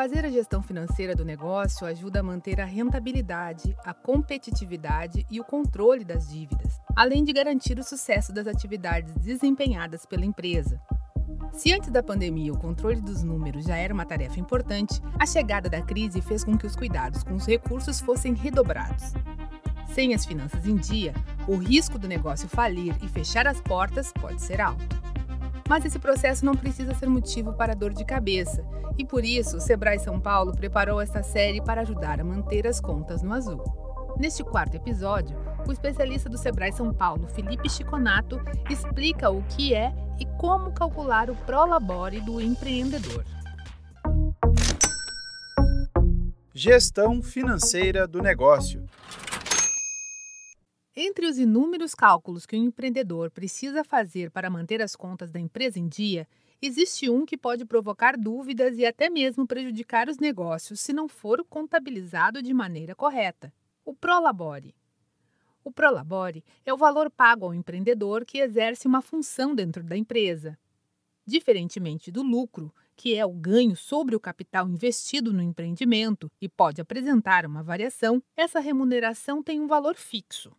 Fazer a gestão financeira do negócio ajuda a manter a rentabilidade, a competitividade e o controle das dívidas, além de garantir o sucesso das atividades desempenhadas pela empresa. Se antes da pandemia o controle dos números já era uma tarefa importante, a chegada da crise fez com que os cuidados com os recursos fossem redobrados. Sem as finanças em dia, o risco do negócio falir e fechar as portas pode ser alto. Mas esse processo não precisa ser motivo para dor de cabeça, e por isso o Sebrae São Paulo preparou esta série para ajudar a manter as contas no azul. Neste quarto episódio, o especialista do Sebrae São Paulo, Felipe Chiconato, explica o que é e como calcular o Prolabore do empreendedor. Gestão financeira do negócio. Entre os inúmeros cálculos que o empreendedor precisa fazer para manter as contas da empresa em dia, existe um que pode provocar dúvidas e até mesmo prejudicar os negócios se não for contabilizado de maneira correta: o Prolabore. O Prolabore é o valor pago ao empreendedor que exerce uma função dentro da empresa. Diferentemente do lucro, que é o ganho sobre o capital investido no empreendimento e pode apresentar uma variação, essa remuneração tem um valor fixo.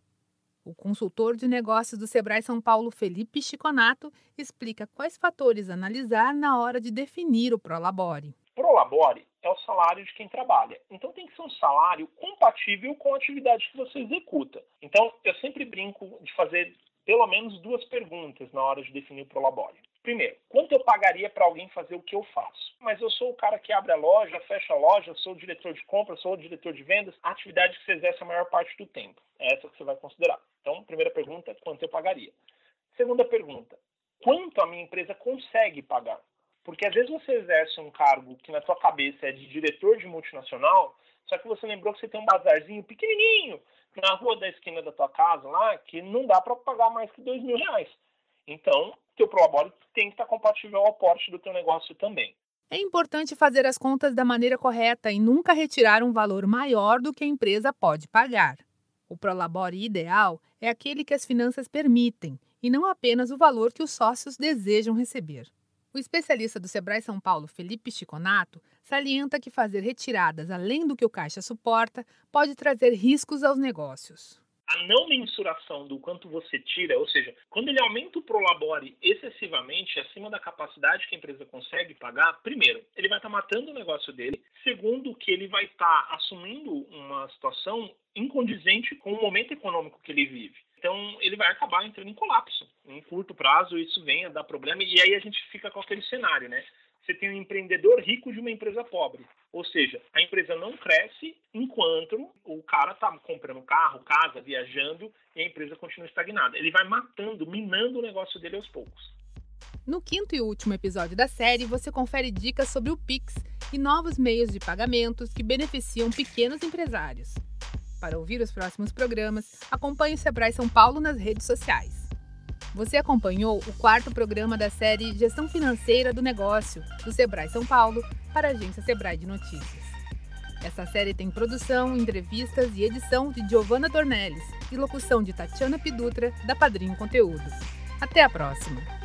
O consultor de negócios do Sebrae São Paulo, Felipe Chiconato, explica quais fatores analisar na hora de definir o Prolabore. Prolabore é o salário de quem trabalha. Então tem que ser um salário compatível com a atividade que você executa. Então eu sempre brinco de fazer pelo menos duas perguntas na hora de definir o Prolabore. Primeiro, quanto eu pagaria para alguém fazer o que eu faço? Mas eu sou o cara que abre a loja, fecha a loja, sou o diretor de compra, sou o diretor de vendas, a atividade que você exerce a maior parte do tempo. É essa que você vai considerar. Então, primeira pergunta, quanto eu pagaria? Segunda pergunta, quanto a minha empresa consegue pagar? Porque às vezes você exerce um cargo que na sua cabeça é de diretor de multinacional, só que você lembrou que você tem um bazarzinho pequenininho na rua da esquina da tua casa lá, que não dá para pagar mais que dois mil reais. Então, teu prolabore tem que estar compatível ao porte do teu negócio também. É importante fazer as contas da maneira correta e nunca retirar um valor maior do que a empresa pode pagar. O prolabore ideal é aquele que as finanças permitem e não apenas o valor que os sócios desejam receber. O especialista do Sebrae São Paulo, Felipe Chiconato, salienta que fazer retiradas além do que o caixa suporta pode trazer riscos aos negócios. A não mensuração do quanto você tira, ou seja, quando ele aumenta o prolabore excessivamente, acima da capacidade que a empresa consegue pagar, primeiro, ele vai estar matando o negócio dele. Segundo, ele vai estar assumindo uma situação incondizente com o momento econômico que ele vive. Então, ele vai acabar entrando em colapso. Em curto prazo, isso vem a dar problema, e aí a gente fica com aquele cenário, né? Você tem um empreendedor rico de uma empresa pobre. Ou seja, a empresa não cresce enquanto o cara está comprando carro, casa, viajando e a empresa continua estagnada. Ele vai matando, minando o negócio dele aos poucos. No quinto e último episódio da série, você confere dicas sobre o Pix e novos meios de pagamentos que beneficiam pequenos empresários. Para ouvir os próximos programas, acompanhe o Sebrae São Paulo nas redes sociais. Você acompanhou o quarto programa da série Gestão Financeira do Negócio, do Sebrae São Paulo, para a agência Sebrae de Notícias. Essa série tem produção, entrevistas e edição de Giovanna Dornelles e locução de Tatiana Pidutra, da Padrinho Conteúdo. Até a próxima!